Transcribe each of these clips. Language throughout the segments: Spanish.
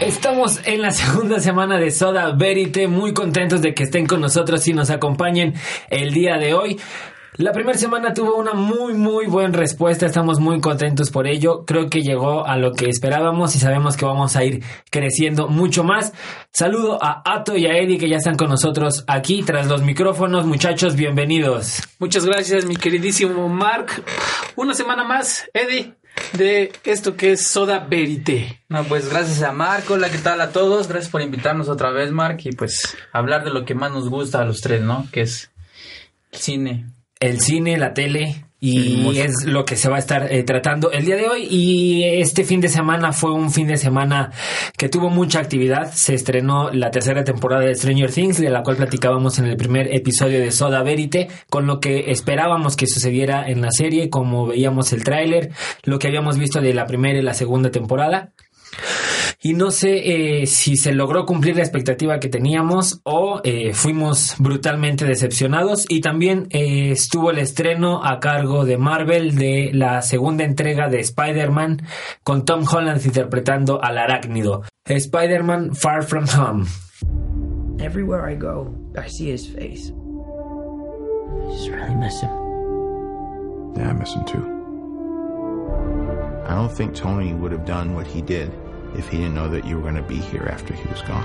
Estamos en la segunda semana de Soda Verite, muy contentos de que estén con nosotros y nos acompañen el día de hoy. La primera semana tuvo una muy muy buena respuesta, estamos muy contentos por ello, creo que llegó a lo que esperábamos y sabemos que vamos a ir creciendo mucho más. Saludo a Ato y a Eddie que ya están con nosotros aquí tras los micrófonos, muchachos, bienvenidos. Muchas gracias mi queridísimo Mark. Una semana más, Eddie, de esto que es Soda Verite. No, pues gracias a Mark, hola, ¿qué tal a todos? Gracias por invitarnos otra vez, Mark, y pues hablar de lo que más nos gusta a los tres, ¿no? Que es cine. El cine, la tele y es lo que se va a estar eh, tratando el día de hoy y este fin de semana fue un fin de semana que tuvo mucha actividad. Se estrenó la tercera temporada de Stranger Things, de la cual platicábamos en el primer episodio de Soda Verite, con lo que esperábamos que sucediera en la serie, como veíamos el tráiler, lo que habíamos visto de la primera y la segunda temporada. Y no sé eh, si se logró cumplir la expectativa que teníamos o eh, fuimos brutalmente decepcionados. Y también eh, estuvo el estreno a cargo de Marvel de la segunda entrega de Spider-Man con Tom Holland interpretando al arácnido. Spider-Man Far From Home. Everywhere I go, I see his face. I just really miss him. Yeah, I miss him too. I don't think Tony would have done what he did if he didn't know that you were going to be here after he was gone.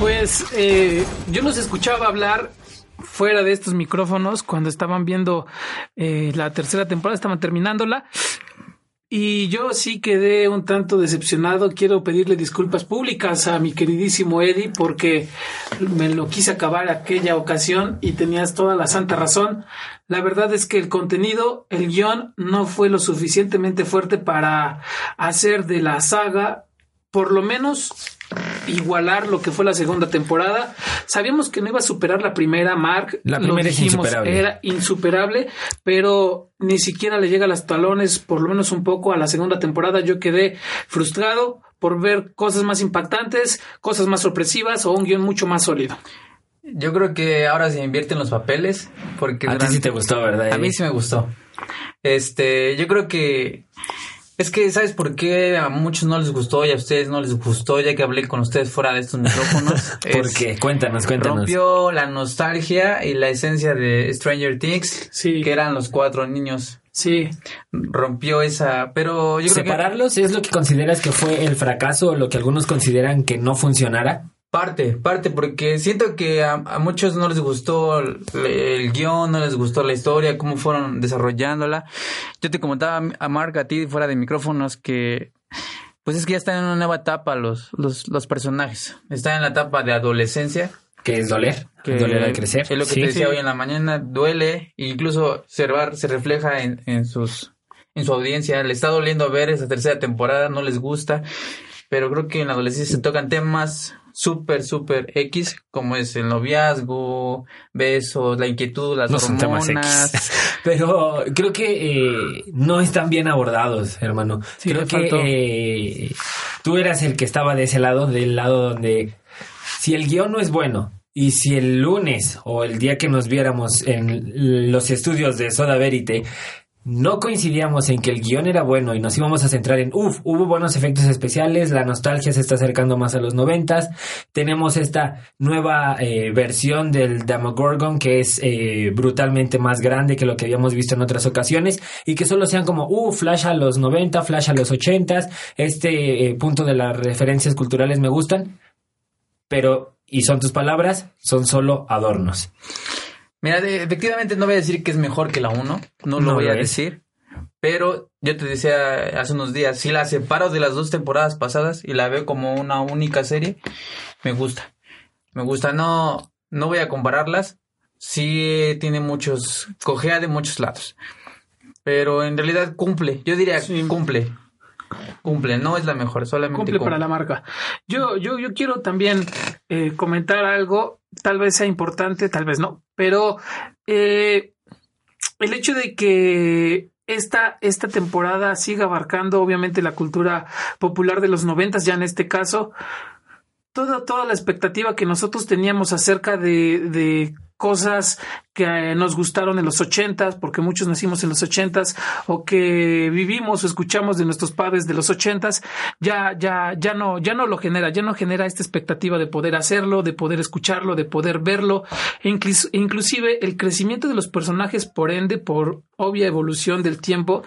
Pues eh, yo los escuchaba hablar fuera de estos micrófonos cuando estaban viendo eh, la tercera temporada, estaban terminándola. Y yo sí quedé un tanto decepcionado. Quiero pedirle disculpas públicas a mi queridísimo Eddie porque me lo quise acabar aquella ocasión y tenías toda la santa razón. La verdad es que el contenido, el guion, no fue lo suficientemente fuerte para hacer de la saga, por lo menos igualar lo que fue la segunda temporada. Sabíamos que no iba a superar la primera, Mark. La lo primera es dijimos, insuperable. Era insuperable, pero ni siquiera le llega a los talones, por lo menos un poco, a la segunda temporada. Yo quedé frustrado por ver cosas más impactantes, cosas más sorpresivas o un guion mucho más sólido. Yo creo que ahora se invierten los papeles porque A ti sí te gustó, ¿verdad? A mí sí me gustó. Este, yo creo que es que sabes por qué a muchos no les gustó y a ustedes no les gustó, ya que hablé con ustedes fuera de estos micrófonos. ¿Por Es- qué? Cuéntanos, cuéntanos. Rompió la nostalgia y la esencia de Stranger Things, Sí. que eran los cuatro niños. Sí, Rompió esa, pero yo creo que ¿Separarlos es lo que consideras que fue el fracaso o lo que algunos consideran que no funcionara? Parte, parte, porque siento que a, a muchos no les gustó el, el guion, no les gustó la historia, cómo fueron desarrollándola. Yo te comentaba a Mark, a ti, fuera de micrófonos, que pues es que ya están en una nueva etapa los, los, los personajes. Están en la etapa de adolescencia. Que es doler, Que doler al crecer. Es lo que Sí. te decía hoy en la mañana, duele, e incluso se, va- se refleja en, en sus en su audiencia. Le está doliendo ver esa tercera temporada, no les gusta. Pero creo que en la adolescencia se tocan temas súper, súper X, como es el noviazgo, besos, la inquietud, las No son temas. X. Pero creo que eh, no están bien abordados, hermano. Sí, creo que eh, tú eras el que estaba de ese lado, del lado donde si el guion no es bueno y si el lunes o el día que nos viéramos en los estudios de Soda Verite no coincidíamos en que el guion era bueno y nos íbamos a centrar en, uff, hubo buenos efectos especiales, la nostalgia se está acercando más a los noventas, tenemos esta nueva eh, versión del Demogorgon que es eh, brutalmente más grande que lo que habíamos visto en otras ocasiones y que solo sean como, uh, flash a los 90, flash a los 80, este eh, punto de las referencias culturales me gustan, pero, y son tus palabras, son solo adornos. Mira, de- efectivamente no voy a decir que es mejor que la 1, no lo No voy lo a es. decir. Pero yo te decía hace unos días, si la separo de las dos temporadas pasadas y la veo como una única serie, me gusta. Me gusta, no, no voy a compararlas. Sí tiene muchos, cojea de muchos lados. Pero en realidad cumple, yo diría Sí. cumple. Cumple, no es la mejor, solamente cumple para la marca. Yo, yo, yo quiero también eh, comentar algo, tal vez sea importante, tal vez no, pero eh, el hecho de que esta, esta temporada siga abarcando obviamente la cultura popular de los noventas, ya en este caso, toda, toda la expectativa que nosotros teníamos acerca de, de cosas que eh, nos gustaron en los ochentas, porque muchos nacimos en los ochentas, o que vivimos o escuchamos de nuestros padres de los ochentas, ya, ya, ya no, ya no lo genera, ya no genera esta expectativa de poder hacerlo, de poder escucharlo, de poder verlo, e inclus- inclusive el crecimiento de los personajes, por ende, por obvia evolución del tiempo,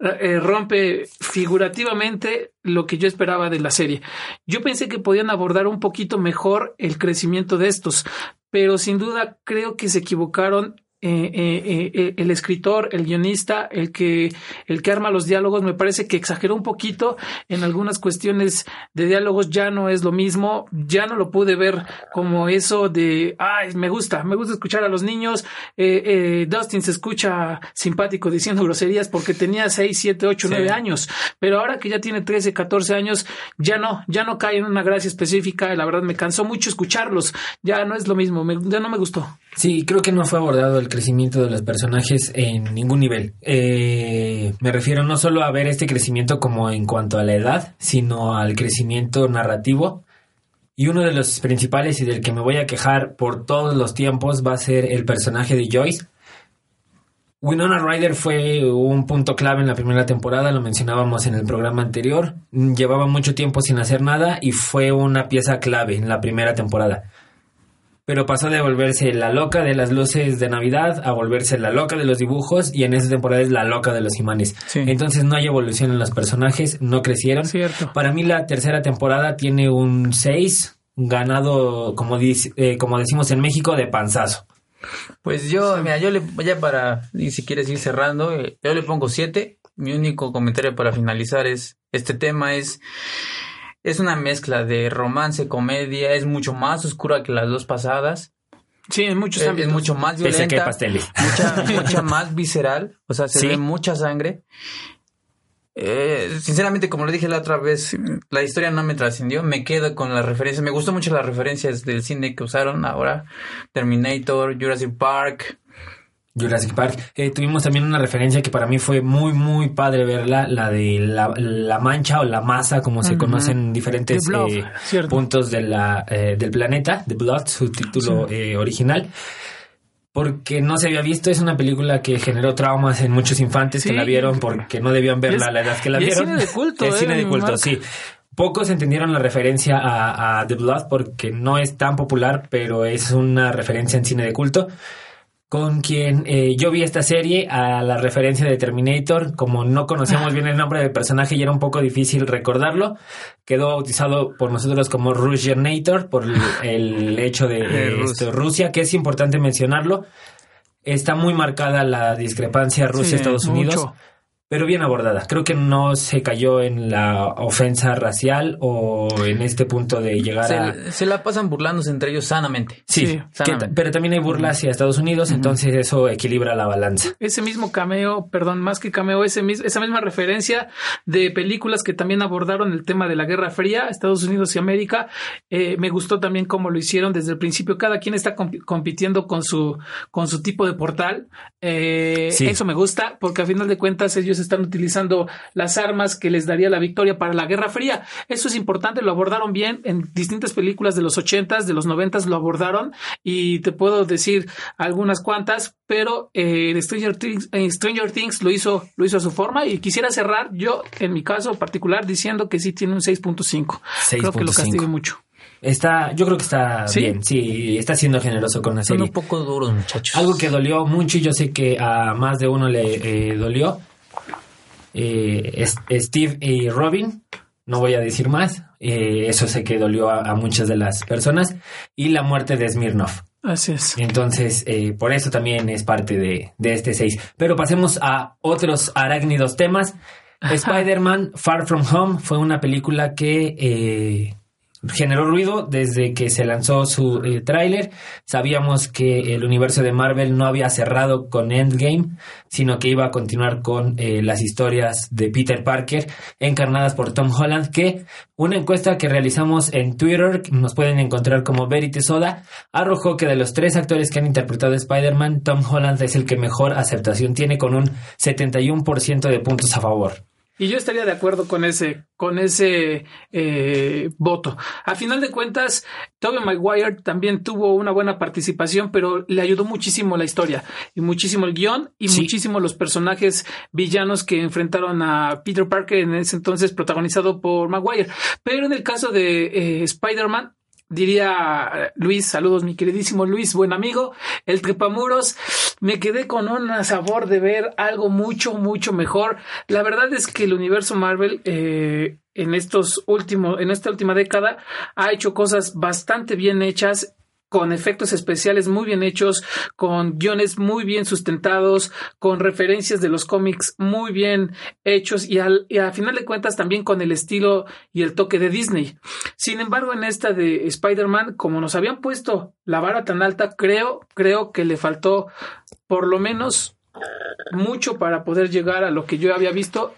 eh, rompe figurativamente lo que yo esperaba de la serie. Yo pensé que podían abordar un poquito mejor el crecimiento de estos, pero sin duda creo que se equivocaron. Eh, eh, eh, el escritor, el guionista, el que, el que arma los diálogos, me parece que exageró un poquito en algunas cuestiones de diálogos, ya no es lo mismo, ya no lo pude ver como eso de, ay, me gusta, me gusta escuchar a los niños, eh, eh, Dustin se escucha simpático diciendo groserías porque tenía 6, 7, 8, Sí. 9 años, pero ahora que ya tiene 13, 14 años, ya no, ya no cae en una gracia específica, la verdad me cansó mucho escucharlos, ya no es lo mismo, me- ya no me gustó. Sí, creo que no fue abordado el crecimiento de los personajes en ningún nivel. Eh, me refiero no solo a ver este crecimiento como en cuanto a la edad, sino al crecimiento narrativo. Y uno de los principales y del que me voy a quejar por todos los tiempos va a ser el personaje de Joyce. Winona Ryder fue un punto clave en la primera temporada, lo mencionábamos en el programa anterior. Llevaba mucho tiempo sin hacer nada y fue una pieza clave en la primera temporada pero pasó de volverse la loca de las luces de Navidad a volverse la loca de los dibujos y en esta temporada es la loca de los imanes. Sí. Entonces no hay evolución en los personajes, no crecieron. Cierto. Para mí la tercera temporada tiene un 6 ganado, como, dice- eh, como decimos en México, de panzazo. Pues yo, mira, yo le, ya para, y si quieres ir cerrando, eh, yo le pongo siete. Mi único comentario para finalizar es, este tema es, es una mezcla de romance, comedia, es mucho más oscura que las dos pasadas, Sí, en muchos es, es ámbitos. mucho más Pese a que hay violenta, pasteles. mucha, mucha más visceral, o sea, se Sí. ve mucha sangre. Eh, sinceramente, como le dije la otra vez, la historia no me trascendió, me quedo con las referencias, me gustó mucho las referencias del cine que usaron ahora, Terminator, Jurassic Park, Jurassic Park. Eh, tuvimos también una referencia que para mí fue muy, muy padre verla, la de la, la mancha o la masa, como se Ujú. conoce en diferentes Blob, eh, puntos de la, eh, del planeta, The Blood, su título eh, original. Porque no se había visto, es una película que generó traumas en muchos infantes que Sí. la vieron porque no debían verla a la edad que la y es vieron. cine de culto, Es cine de culto, marca. sí. Pocos entendieron la referencia a, a The Blood porque no es tan popular, pero es una referencia en cine de culto con quien eh, yo vi esta serie a la referencia de Terminator, como no conocíamos bien el nombre del personaje y era un poco difícil recordarlo, quedó bautizado por nosotros como Russianator por el, el hecho de De eh, Rusia. esto, Rusia, que es importante mencionarlo. Está muy marcada la discrepancia Rusia-Estados Sí, Unidos, mucho. Pero bien abordada. Creo que no se cayó en la ofensa racial o en este punto de llegar se, a... se la pasan burlándose entre ellos sanamente. Sí, sanamente. pero también hay burla hacia Estados Unidos, entonces eso equilibra la balanza. ese mismo cameo, perdón, más que cameo, ese mis- esa misma referencia de películas que también abordaron el tema de la Guerra Fría, Estados Unidos y América, eh, me gustó también cómo lo hicieron desde el principio. Cada quien está compi- compitiendo con su con su tipo de portal. Eh, Sí. Eso me gusta porque a final de cuentas ellos están utilizando las armas que les daría la victoria para la Guerra Fría. Eso es importante, lo abordaron bien en distintas películas de los ochentas, de los noventas lo abordaron y te puedo decir algunas cuantas, pero eh, Stranger Things, eh, Stranger Things lo hizo, lo hizo a su forma y quisiera cerrar yo, en mi caso particular, diciendo que sí tiene un 6.5. Creo que lo 6.5. castigue mucho. Está, yo creo que está ¿Sí? bien, sí, está siendo generoso con la Son serie. un poco duros, muchachos. Algo que dolió mucho y yo sé que a más de uno le eh, dolió. Eh, Steve y Robin, no voy a decir más, eh, eso sé que dolió a, a muchas de las personas. Y la muerte de Smirnov. Así es. Entonces, eh, por eso también es parte de, de este 6. Pero pasemos a otros arácnidos temas. Spider-Man Far From Home fue una película que generó ruido desde que se lanzó su eh, tráiler. Sabíamos que el universo de Marvel no había cerrado con Endgame, sino que iba a continuar con eh, las historias de Peter Parker encarnadas por Tom Holland, que una encuesta que realizamos en Twitter, nos pueden encontrar como Verity Soda, arrojó que de los tres actores que han interpretado Spider-Man, Tom Holland es el que mejor aceptación tiene con un 71% de puntos a favor. Y yo estaría de acuerdo con ese, con ese eh, voto. A final de cuentas, Tobey Maguire también tuvo una buena participación, pero le ayudó muchísimo la historia y muchísimo el guion y Sí. muchísimo los personajes villanos que enfrentaron a Peter Parker en ese entonces protagonizado por Maguire. Pero en el caso de eh, Spider-Man, diría Luis, saludos mi queridísimo Luis, buen amigo, el trepamuros, me quedé con un sabor de ver algo mucho, mucho mejor. La verdad es que el universo Marvel eh, en estos últimos, en esta última década ha hecho cosas bastante bien hechas con efectos especiales muy bien hechos, con guiones muy bien sustentados, con referencias de los cómics muy bien hechos y, al, final de cuentas también con el estilo y el toque de Disney. Sin embargo, en esta de Spider-Man, como nos habían puesto la vara tan alta, creo, creo que le faltó por lo menos mucho para poder llegar a lo que yo había visto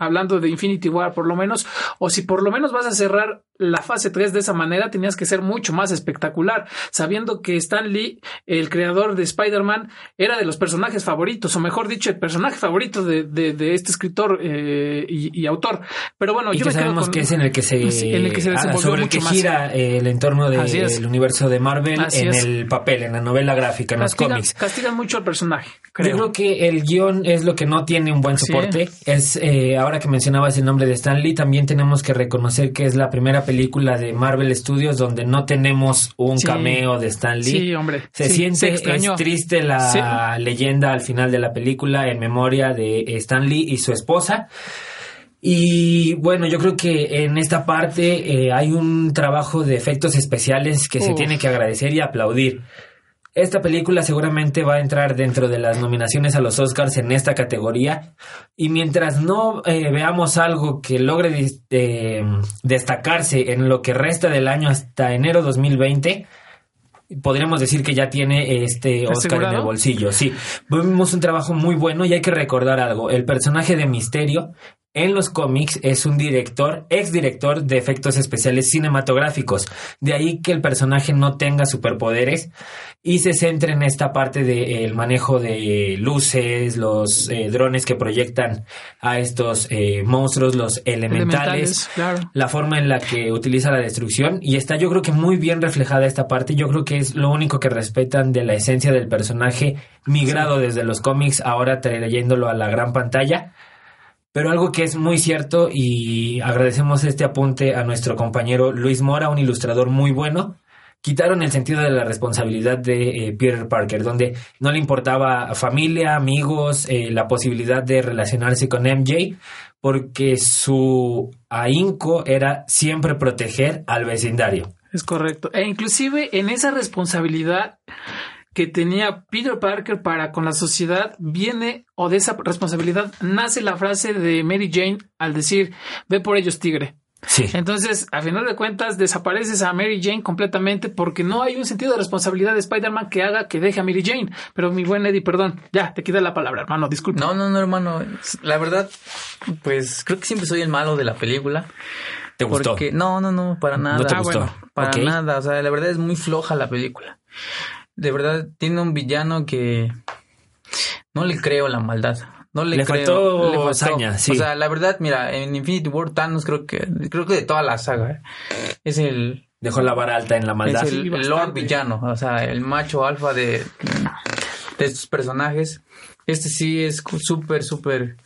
hablando de Infinity War por lo menos, o si por lo menos vas a cerrar la fase 3 de esa manera, tenías que ser mucho más espectacular, sabiendo que Stan Lee, el creador de Spider-Man, era de los personajes favoritos, o mejor dicho, el personaje favorito de, de, de este escritor eh, y, y, autor. Pero bueno, y yo que me quedo sabemos con, que es en el que se, en el que se ah, desenvolvió sobre el mucho que más. gira el entorno es. del universo de Marvel Así en es. el papel, en la novela gráfica, en los cómics. castigan mucho al personaje, creo. Yo creo que el guion es lo que no tiene un buen soporte. Es eh, ahora que mencionabas el nombre de Stan Lee, también tenemos que reconocer que es la primera película de Marvel Studios donde no tenemos un Sí. cameo de Stan Lee. Sí, hombre. Se Sí, siente, se extrañó. es triste la leyenda al final de la película en memoria de Stan Lee y su esposa. Y bueno, yo creo que en esta parte eh, hay un trabajo de efectos especiales que se tiene que agradecer y aplaudir. Esta película seguramente va a entrar dentro de las nominaciones a los Oscars en esta categoría y mientras no eh, veamos algo que logre eh, destacarse en lo que resta del año hasta enero 2020, podríamos decir que ya tiene este Oscar en el bolsillo. Sí, vimos un trabajo muy bueno y hay que recordar algo. El personaje de Misterio en los cómics es un director, ex director de efectos especiales cinematográficos. De ahí que el personaje no tenga superpoderes y se centre en esta parte del manejo de luces, los eh, drones que proyectan a estos eh, monstruos, los elementales, Elementales, claro. la forma en la que utiliza la destrucción y está yo creo que muy bien reflejada esta parte. Yo creo que es lo único que respetan de la esencia del personaje migrado desde los cómics, ahora trayéndolo a la gran pantalla. Pero algo que es muy cierto y agradecemos este apunte a nuestro compañero Luis Mora, un ilustrador muy bueno. Quitaron el sentido de la responsabilidad de eh, Peter Parker, donde no le importaba familia, amigos, eh, la posibilidad de relacionarse con MJ, porque su ahínco era siempre proteger al vecindario. Es correcto. E inclusive en esa responsabilidad que tenía Peter Parker para con la sociedad viene o de esa responsabilidad nace la frase de Mary Jane al decir ve por ellos tigre. Sí. Entonces, a final de cuentas, desapareces a Mary Jane completamente porque no hay un sentido de responsabilidad de Spider-Man que haga que deje a Mary Jane. Pero mi buen Eddie, perdón, ya te queda la palabra, hermano, disculpa. No, no, no, hermano. La verdad, pues creo que siempre soy el malo de la película. ¿Te gustó? Porque no, no, no, para nada. ¿No te Ah, gustó? bueno, Para nada. O sea, la verdad es muy floja la película. De verdad, tiene un villano que no le creo la maldad. No le, Le creo. faltó saña, sí. O sea, la verdad, mira, en Infinity War Thanos creo que creo que de toda la saga ¿eh? es el Dejó la vara alta en la maldad. es el, Sí, el. Lord villano, o sea, el macho alfa de, de estos personajes. Este sí es súper, súper,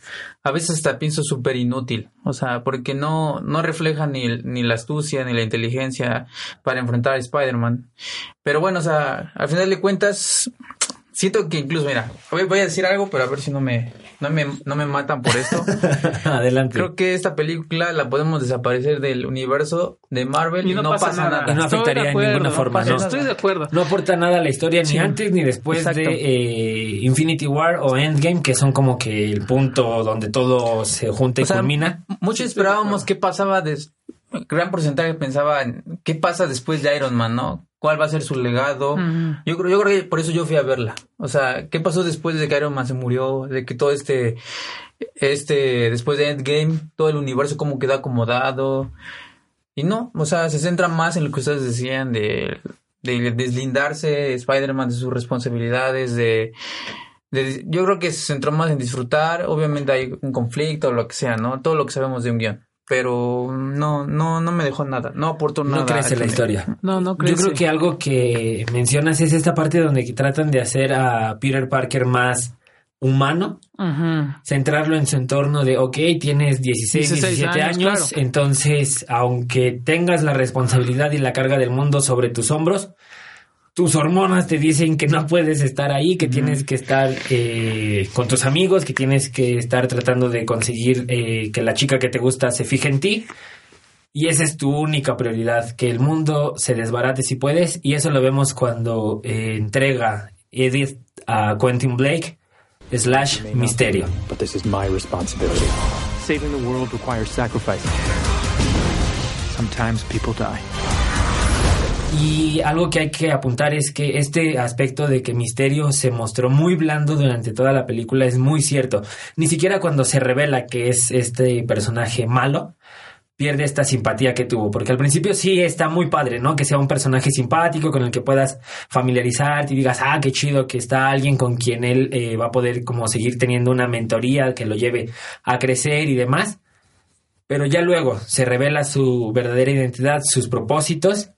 a veces hasta pienso súper inútil, o sea, porque no, no refleja ni, ni la astucia ni la inteligencia para enfrentar a Spider-Man. Pero bueno, o sea, al final de cuentas, siento que incluso, mira, voy, voy a decir algo, pero a ver si no me, no me, no me matan por esto. Adelante. Creo que esta película la podemos desaparecer del universo de Marvel y, no, pasa, nada. Y no de afectaría en ninguna no forma, ¿no? Estoy de acuerdo. No aporta nada a la historia ni antes ni después Exacto. de eh, Infinity War o Endgame, que son como que el punto donde todo se junta y O sea, culmina. Muchos esperábamos qué pasaba, des- gran porcentaje pensaba en qué pasa después de Iron Man, ¿no? ¿Cuál va a ser su legado? Yo creo, yo creo que por eso yo fui a verla. O sea, ¿qué pasó después de que Iron Man se murió? De que todo este, este, después de Endgame, todo el universo cómo quedó acomodado. Y no, o sea, se centra más en lo que ustedes decían de, de deslindarse Spider-Man de sus responsabilidades, de, de- yo creo que se centró más en disfrutar. Obviamente hay un conflicto o lo que sea, ¿no? Todo lo que sabemos de un guion. Pero no, no, no me dejó nada. No aportó nada. No crees en la historia. No, no Yo creo que algo que mencionas es esta parte donde tratan de hacer a Peter Parker más humano, centrarlo en su entorno de, ok, tienes 16, 16 17 años, años, claro. entonces, aunque tengas la responsabilidad y la carga del mundo sobre tus hombros, tus hormonas te dicen que no puedes estar ahí, que tienes que estar eh, con tus amigos, que tienes que estar tratando de conseguir eh, que la chica que te gusta se fije en ti. Y esa es tu única prioridad, que el mundo se desbarate si puedes. Y eso lo vemos cuando eh, entrega Edith a Quentin Blake slash Misterio. But this is my responsibility. Saving the world requires sacrifice. Sometimes people die. Y algo que hay que apuntar es que este aspecto de que Misterio se mostró muy blando durante toda la película es muy cierto. Ni siquiera cuando se revela que es este personaje malo, pierde esta simpatía que tuvo. Porque al principio sí está muy padre, ¿no? Que sea un personaje simpático con el que puedas familiarizarte y digas, ah, qué chido que está alguien con quien él eh, va a poder como seguir teniendo una mentoría que lo lleve a crecer y demás. Pero ya luego se revela su verdadera identidad, sus propósitos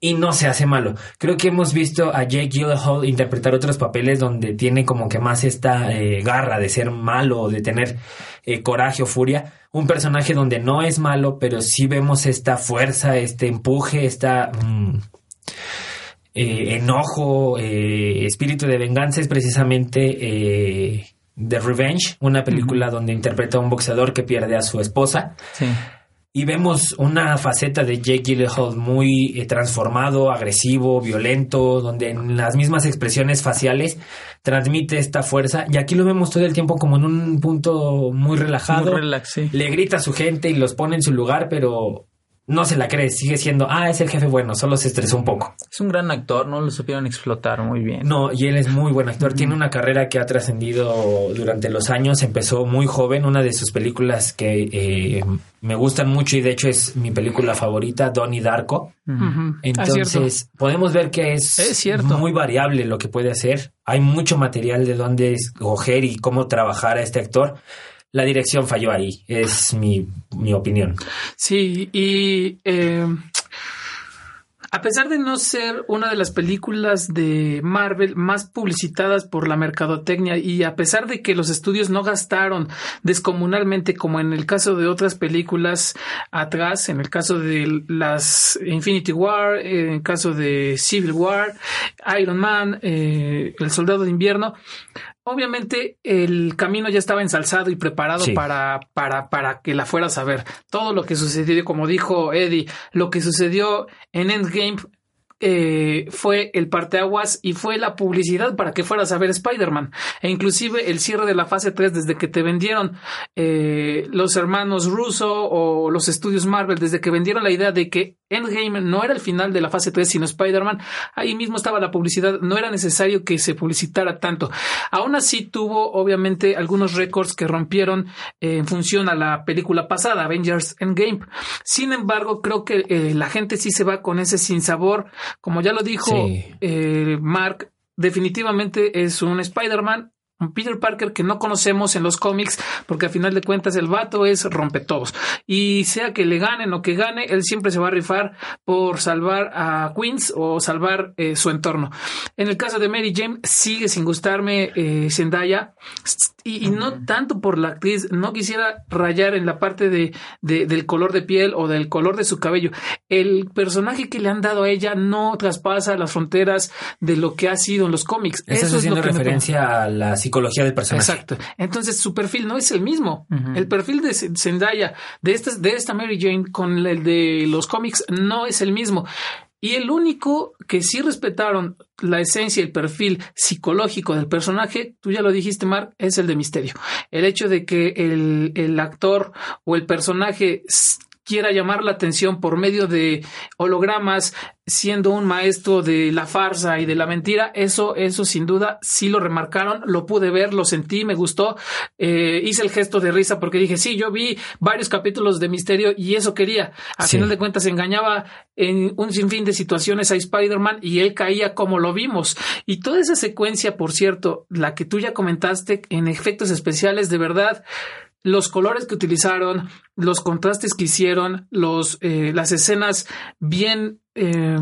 y no se hace malo. Creo que hemos visto a Jake Gyllenhaal interpretar otros papeles donde tiene como que más esta eh, garra de ser malo o de tener eh, coraje o furia. Un personaje donde no es malo, pero sí vemos esta fuerza, este empuje, esta mm, eh, enojo, espíritu de venganza es precisamente The Revenge, una película donde interpreta a un boxeador que pierde a su esposa. Sí. Y vemos una faceta de Jake Gyllenhaal muy eh, transformado, agresivo, violento, donde en las mismas expresiones faciales transmite esta fuerza. Y aquí lo vemos todo el tiempo como en un punto muy relajado. Muy relax, sí. Le grita a su gente y los pone en su lugar, pero no se la cree. Sigue siendo, ah, es el jefe bueno, solo se estresó un poco. Es un gran actor, no lo supieron explotar muy bien. No, y él es muy buen actor. Tiene una carrera que ha trascendido durante los años. Empezó muy joven. Una de sus películas que eh, me gustan mucho y de hecho es mi película favorita, Donnie Darko. Ah. Entonces, podemos ver que es, Es cierto. muy variable lo que puede hacer. Hay mucho material de dónde escoger y cómo trabajar a este actor. La dirección falló ahí, es mi, mi opinión. Sí, y eh, a pesar de no ser una de las películas de Marvel más publicitadas por la mercadotecnia y a pesar de que los estudios no gastaron descomunalmente como en el caso de otras películas atrás, en el caso de las Infinity War, en el caso de Civil War, Iron Man, eh, El Soldado de Invierno, Obviamente el camino ya estaba ensalzado y preparado Sí. para, para, para que la fueras a ver. Todo lo que sucedió, como dijo Eddie, lo que sucedió en Endgame eh, fue el parteaguas y fue la publicidad para que fueras a ver Spider-Man. E inclusive el cierre de la fase 3 desde que te vendieron eh, los hermanos Russo o los estudios Marvel, desde que vendieron la idea de que Endgame no era el final de la fase 3 sino Spider-Man, ahí mismo estaba la publicidad, no era necesario que se publicitara tanto. Aún así tuvo obviamente algunos récords que rompieron eh, en función a la película pasada, Avengers Endgame. Sin embargo, creo que eh, la gente sí se va con ese sinsabor, como ya lo dijo Sí. eh, Mark, definitivamente es un Spider-Man. Un Peter Parker que no conocemos en los cómics, porque a final de cuentas el vato es rompe todos. Y sea que le ganen o que gane, él siempre se va a rifar por salvar a Queens o salvar eh, su entorno. En el caso de Mary Jane, sigue sin gustarme eh, Zendaya. Y, y no tanto por la actriz, no quisiera rayar en la parte de, de- del color de piel o del color de su cabello. El personaje que le han dado a ella no traspasa las fronteras de lo que ha sido en los cómics. Estás Eso es lo haciendo me- referencia a la psicología del personaje. Exacto. Entonces su perfil no es el mismo. El perfil de Zendaya, de esta, de esta Mary Jane con el de los cómics, no es el mismo. Y el único que sí respetaron la esencia y el perfil psicológico del personaje, tú ya lo dijiste, Mark, es el de Misterio. El hecho de que el, el actor o el personaje quiera llamar la atención por medio de hologramas, siendo un maestro de la farsa y de la mentira, eso, eso sin duda sí lo remarcaron, lo pude ver, lo sentí, me gustó, eh, hice el gesto de risa porque dije, sí, yo vi varios capítulos de Misterio y eso quería. A Sí. final de cuentas engañaba en un sinfín de situaciones a Spider-Man y él caía como lo vimos. Y toda esa secuencia, por cierto, la que tú ya comentaste en efectos especiales, de verdad, los colores que utilizaron, los contrastes que hicieron, los, eh, las escenas bien, eh,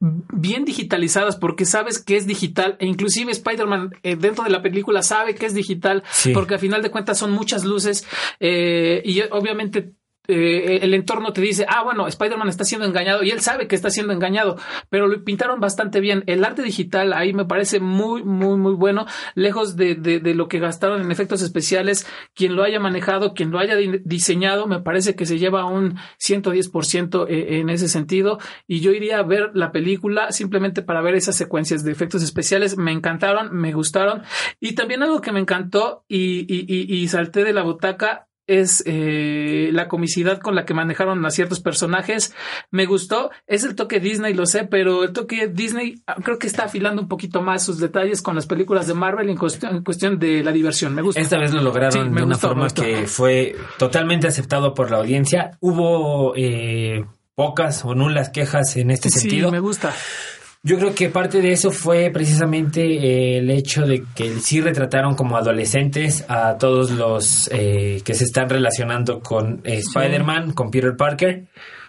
bien digitalizadas porque sabes que es digital e inclusive Spider-Man eh, dentro de la película sabe que es digital Sí. porque a final de cuentas son muchas luces eh, y obviamente eh, el entorno te dice, ah, bueno, Spider-Man está siendo engañado y él sabe que está siendo engañado, pero lo pintaron bastante bien. El arte digital ahí me parece muy, muy, muy bueno, lejos de, de, de lo que gastaron en efectos especiales. Quien lo haya manejado, quien lo haya di- diseñado, me parece que se lleva un 110% e- en ese sentido. Y yo iría a ver la película simplemente para ver esas secuencias de efectos especiales. Me encantaron, me gustaron. Y también algo que me encantó y, y, y, y salté de la butaca es eh, la comicidad con la que manejaron a ciertos personajes. Me gustó. Es el toque Disney, lo sé, pero el toque Disney ah, creo que está afilando un poquito más sus detalles con las películas de Marvel en cuestión, en cuestión de la diversión. Me gusta. Esta vez lo lograron Sí, de una gustó, forma que fue totalmente aceptado por la audiencia. Hubo eh, pocas o nulas quejas en este Sí, sentido. me gusta. Yo creo que parte de eso fue precisamente eh, el hecho de que sí retrataron como adolescentes a todos los eh, que se están relacionando con eh, Spider-Man, con Peter Parker,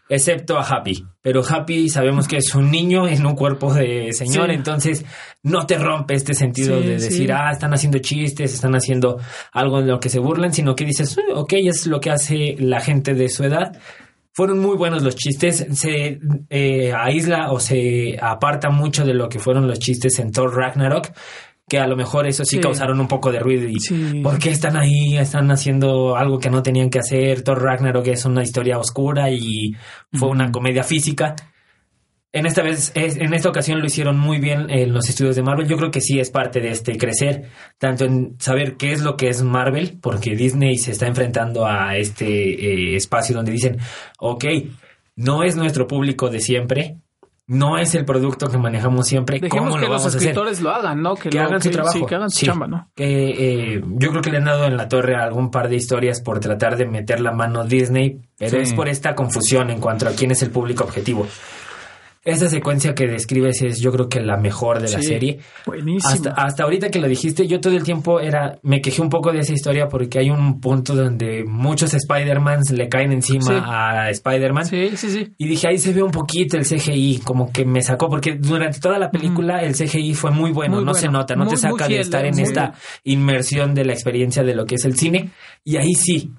excepto a Happy. Pero Happy sabemos que es un niño en un cuerpo de señor, Sí. entonces no te rompe este sentido Sí, de sí. decir, ah, están haciendo chistes, están haciendo algo en lo que se burlan, sino que dices, "Eh, ok, es lo que hace la gente de su edad. Fueron muy buenos los chistes. Se eh, aísla o se aparta mucho de lo que fueron los chistes en Thor Ragnarok. Que a lo mejor eso sí, Sí. causaron un poco de ruido. Y Sí. ¿Por qué están ahí? Están haciendo algo que no tenían que hacer. Thor Ragnarok es una historia oscura y fue una comedia física. En esta vez, es- en esta ocasión lo hicieron muy bien en los estudios de Marvel. Yo creo que sí es parte de este crecer, tanto en saber qué es lo que es Marvel, porque Disney se está enfrentando a este eh, espacio donde dicen, ok, no es nuestro público de siempre, no es el producto que manejamos siempre, Dejemos ¿cómo que lo los vamos a hacer? escritores lo hagan, ¿no? Que, que lo- hagan su trabajo. Sí, que hagan su Sí. chamba, ¿no? Que eh, yo creo que le han dado en la torre a algún par de historias por tratar de meter la mano Disney, pero Sí. es por esta confusión en cuanto a quién es el público objetivo. Esa secuencia que describes es yo creo que la mejor de la Sí, serie. Buenísimo. Hasta, hasta ahorita que lo dijiste, yo todo el tiempo era, me quejé un poco de esa historia porque hay un punto donde muchos Spider-Mans le caen encima Sí. a Spider-Man. Sí, sí, sí. Y dije, ahí se ve un poquito el CGI, como que me sacó, porque durante toda la película el CGI fue muy bueno, Muy no bueno. se nota, no Muy, te saca de estar en esta bien. inmersión de la experiencia de lo que es el cine. Y ahí sí,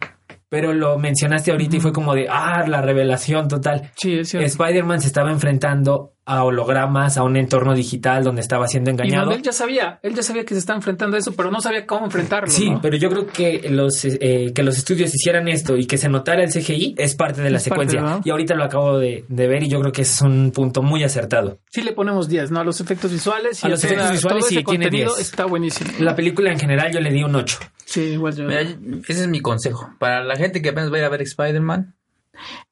pero lo mencionaste ahorita y fue como de, ah, la revelación total. Sí, es cierto. Spider-Man se estaba enfrentando a hologramas, a un entorno digital donde estaba siendo Y engañado. donde él ya sabía, él ya sabía que se está enfrentando a eso, pero no sabía cómo enfrentarlo. Sí, ¿no? pero yo creo que los eh, que los estudios hicieran esto y que se notara el CGI es parte de la Es parte, secuencia. ¿no? Y ahorita lo acabo de, de ver y yo creo que es un punto muy acertado. Sí le ponemos 10, ¿no? A los efectos visuales. y A los efectos visuales todo sí, ese tiene contenido 10. está buenísimo. La película en general yo le di un 8. Sí, igual yo. Mira, ese es mi consejo. Para la gente que apenas va a ir a ver Spider-Man,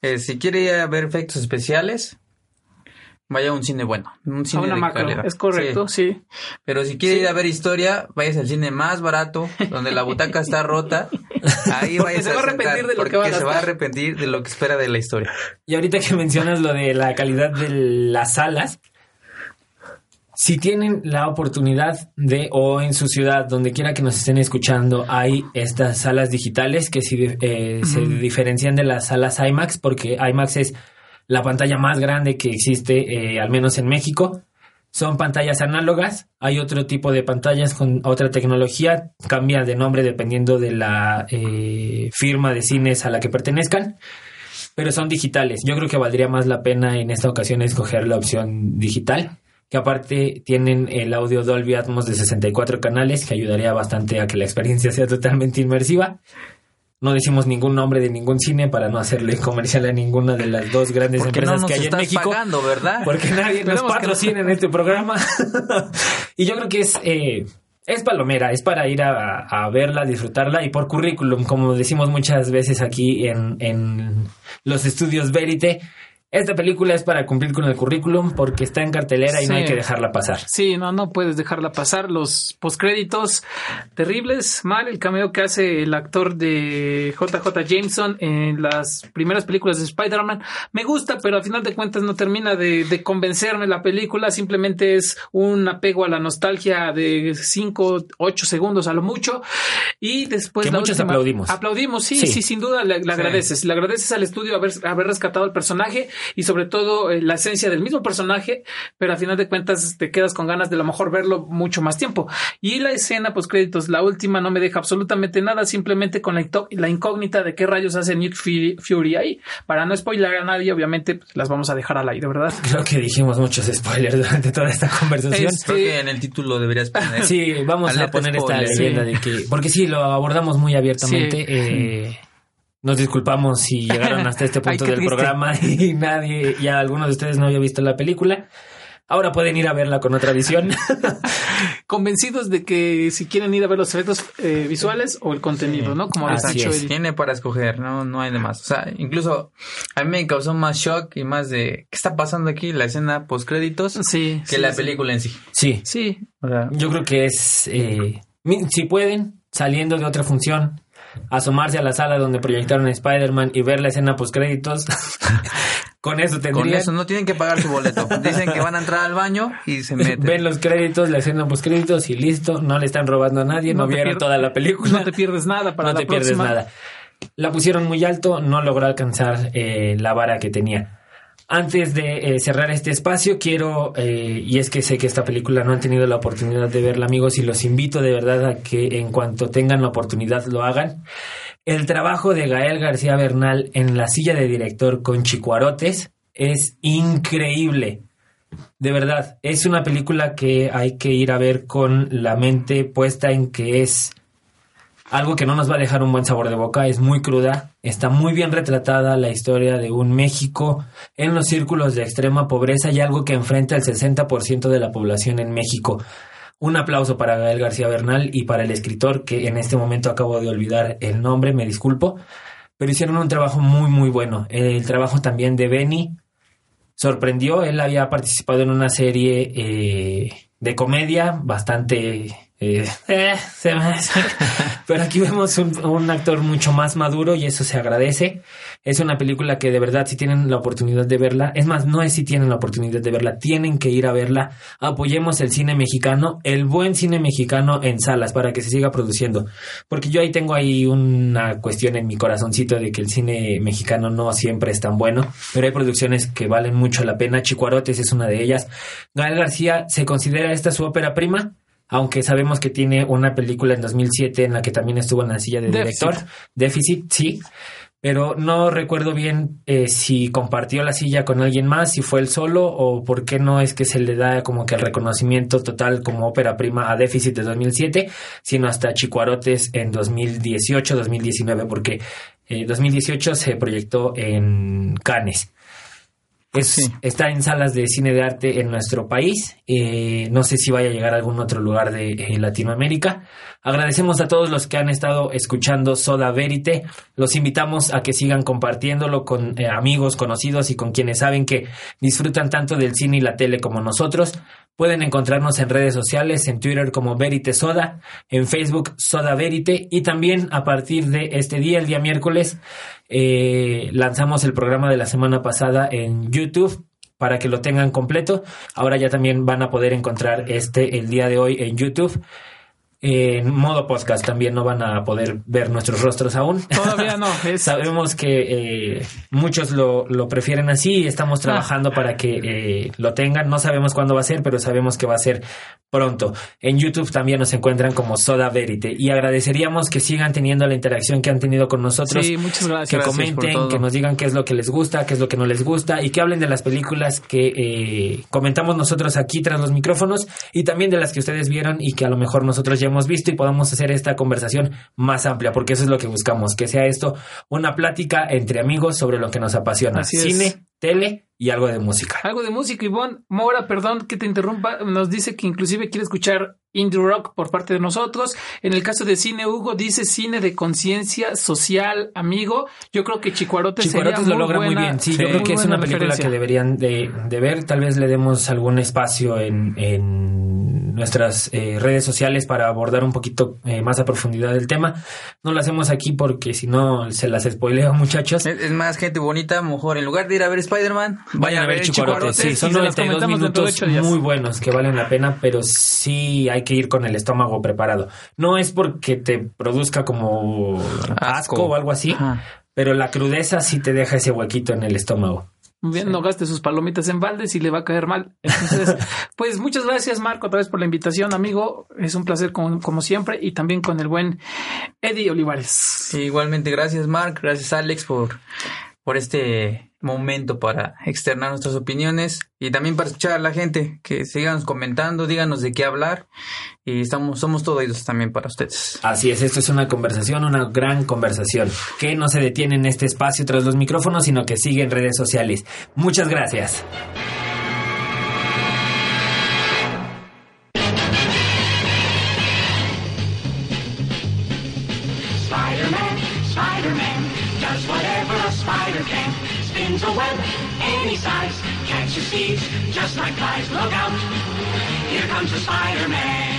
eh, si quiere ir a ver efectos especiales, vaya a un cine bueno. Un a cine una de macro, calidad. es correcto, Sí. sí. Pero si quiere Sí. ir a ver historia, vayas al cine más barato, donde la butaca está rota. Ahí vayas se va a arrepentir de lo que va a se va a arrepentir de lo que espera de la historia. Y ahorita que mencionas lo de la calidad de las salas, si tienen la oportunidad de, o en su ciudad, donde quiera que nos estén escuchando, hay estas salas digitales que sí, eh, se diferencian de las salas IMAX, porque IMAX es la pantalla más grande que existe, eh, al menos en México. Son pantallas análogas, hay otro tipo de pantallas con otra tecnología, cambia de nombre dependiendo de la eh, firma de cines a la que pertenezcan pero son digitales. Yo creo que valdría más la pena en esta ocasión escoger la opción digital, que aparte tienen el audio Dolby Atmos de 64 canales, que ayudaría bastante a que la experiencia sea totalmente inmersiva. No decimos ningún nombre de ningún cine para no hacerle comercial a ninguna de las dos grandes no empresas nos que hay en México. pagando, ¿verdad? Porque nadie nos patrocina en este programa. y yo creo que es eh, es palomera, es para ir a, a verla, disfrutarla y por currículum, como decimos muchas veces aquí en, en los estudios Verite. Esta película es para cumplir con el currículum porque está en cartelera y no hay que dejarla pasar. Sí, no, no puedes dejarla pasar. Los postcréditos terribles, mal. El cameo que hace el actor de JJ Jameson en las primeras películas de Spider-Man me gusta, pero al final de cuentas no termina de, de convencerme la película. Simplemente es un apego a la nostalgia de 5, 8 segundos a lo mucho. Y después Que la muchos última- aplaudimos. Aplaudimos, sí, Sí. sí, sin duda le, le Sí. agradeces. Le agradeces al estudio haber, haber rescatado al personaje y sobre todo eh, la esencia del mismo personaje, pero al final de cuentas te quedas con ganas de a lo mejor verlo mucho más tiempo. Y la escena post créditos, la última, no me deja absolutamente nada, simplemente con la, incó- la incógnita de qué rayos hace Nick Fury, Fury ahí. Para no spoiler a nadie, obviamente pues, las vamos a dejar al aire, ¿verdad? Creo que dijimos muchos spoilers durante toda esta conversación. Es- Creo Sí. que en el título deberías poner. Sí, vamos a poner esta leyenda de que, porque sí, lo abordamos muy abiertamente. Sí. eh, nos disculpamos si llegaron hasta este punto del triste. programa y nadie, ya algunos de ustedes no había visto la película. Ahora pueden ir a verla con otra visión. Convencidos de que si quieren ir a ver los efectos eh, visuales o el contenido, ¿no? Como habías Así dicho, es. Eddie. Tiene para escoger, no, no hay de más. O sea, incluso a mí me causó más shock y más de qué está pasando aquí la escena post créditos Sí. que sí, la sí. película en sí. Sí, Sí, O sea, yo creo que es, eh, si pueden, saliendo de otra función, asomarse a la sala donde proyectaron Spider-Man y ver la escena post créditos, con eso con tendrían. eso no tienen que pagar su boleto. Dicen que van a entrar al baño y se meten. Ven los créditos, la escena post créditos y listo, no le están robando a nadie, no, te vieron toda la película. No te pierdes nada para no la te pierdes nada. La pusieron muy alto, no logró alcanzar eh, la vara que tenía. Antes de eh, cerrar este espacio, quiero, eh, y es que sé que esta película no han tenido la oportunidad de verla, amigos, y los invito de verdad a que en cuanto tengan la oportunidad lo hagan. El trabajo de Gael García Bernal en la silla de director con Chicuarotes es increíble. De verdad, es una película que hay que ir a ver con la mente puesta en que es algo que no nos va a dejar un buen sabor de boca, es muy cruda, está muy bien retratada la historia de un México en los círculos de extrema pobreza y algo que enfrenta el 60% de la población en México. Un aplauso para Gael García Bernal y para el escritor que en este momento acabo de olvidar el nombre, me disculpo, pero hicieron un trabajo muy muy bueno. El trabajo también de Benny sorprendió, él había participado en una serie eh, de comedia bastante... eh, eh, se me- pero aquí vemos un, un actor mucho más maduro y eso se agradece. Es una película que de verdad si tienen la oportunidad de verla, es más, no es si tienen la oportunidad de verla, tienen que ir a verla. Apoyemos el cine mexicano, el buen cine mexicano en salas para que se siga produciendo. Porque yo ahí tengo ahí una cuestión en mi corazoncito de que el cine mexicano no siempre es tan bueno, pero hay producciones que valen mucho la pena. Chicuarotes es una de ellas. Gael García se considera esta su ópera prima. Aunque sabemos que tiene una película en 2007 en la que también estuvo en la silla de Déficit. director. Déficit, sí. Pero no recuerdo bien eh, si compartió la silla con alguien más, si fue él solo o por qué no es que se le da como que el reconocimiento total como ópera prima a Déficit de 2007, sino hasta Chicuarotes en 2018-2019, porque eh, 2018 se proyectó en Cannes. Es, Sí. Está en salas de cine de arte en nuestro país. Eh, no sé si vaya a llegar a algún otro lugar de eh, Latinoamérica. Agradecemos a todos los que han estado escuchando Soda Verite. Los invitamos a que sigan compartiéndolo con eh, amigos, conocidos y con quienes saben que disfrutan tanto del cine y la tele como nosotros. Pueden encontrarnos en redes sociales, en Twitter como Verite Soda, en Facebook Soda Verite y también a partir de este día, el día miércoles, eh, lanzamos el programa de la semana pasada en YouTube para que lo tengan completo. Ahora ya también van a poder encontrar este el día de hoy en YouTube. En modo podcast también no van a poder ver nuestros rostros aún. Todavía no. Es, Sabemos que eh, muchos lo, lo prefieren así y estamos Ah. trabajando para que eh, lo tengan. No sabemos cuándo va a ser, pero sabemos que va a ser pronto. En YouTube también nos encuentran como Soda Verite y agradeceríamos que sigan teniendo la interacción que han tenido con nosotros. sí, muchas gracias. que Gracias comenten, que nos digan qué es lo que les gusta, qué es lo que no les gusta y que hablen de las películas que eh, comentamos nosotros aquí tras los micrófonos y también de las que ustedes vieron y que a lo mejor nosotros ya hemos visto y podamos hacer esta conversación más amplia, porque eso es lo que buscamos, que sea esto una plática entre amigos sobre lo que nos apasiona, Así es. cine, tele y algo de música. Algo de música, Ivonne. Mora, perdón que te interrumpa, nos dice que inclusive quiere escuchar indie rock por parte de nosotros. En el caso de cine, Hugo dice cine de conciencia social, amigo. Yo creo que Chicuarote Chicuarotes sería lo logra muy buena- bien. Sí, sí, yo creo muy que es una película referencia. que deberían de, de ver. Tal vez le demos algún espacio en, en nuestras eh, redes sociales para abordar un poquito eh, más a profundidad el tema. No lo hacemos aquí porque si no se las spoileo, muchachos. Es, es más, gente bonita, mejor en lugar de ir a ver Spider-Man, Vayan a ver Chicuarotes. Sí, son y se las 92 comentamos dentro de minutos muy buenos que valen la pena, pero sí hay que ir con el estómago preparado. No es porque te produzca como asco, Asco. o algo así, Ajá. pero la crudeza sí te deja ese huequito en el estómago. No gaste sus palomitas en baldes y le va a caer mal. Entonces, pues muchas gracias, Marco, otra vez por la invitación, amigo. Es un placer como, como siempre y también con el buen Eddie Olivares. Igualmente, gracias Mark, gracias Alex por, por este momento para externar nuestras opiniones y también para escuchar a la gente, que sigan comentando, díganos de qué hablar y estamos, somos todos oídos también para ustedes. Así es, esto es una conversación, una gran conversación, que no se detiene en este espacio tras los micrófonos, sino que sigue en redes sociales. Muchas gracias. Just like flies. Look out, here comes the Spider-Man.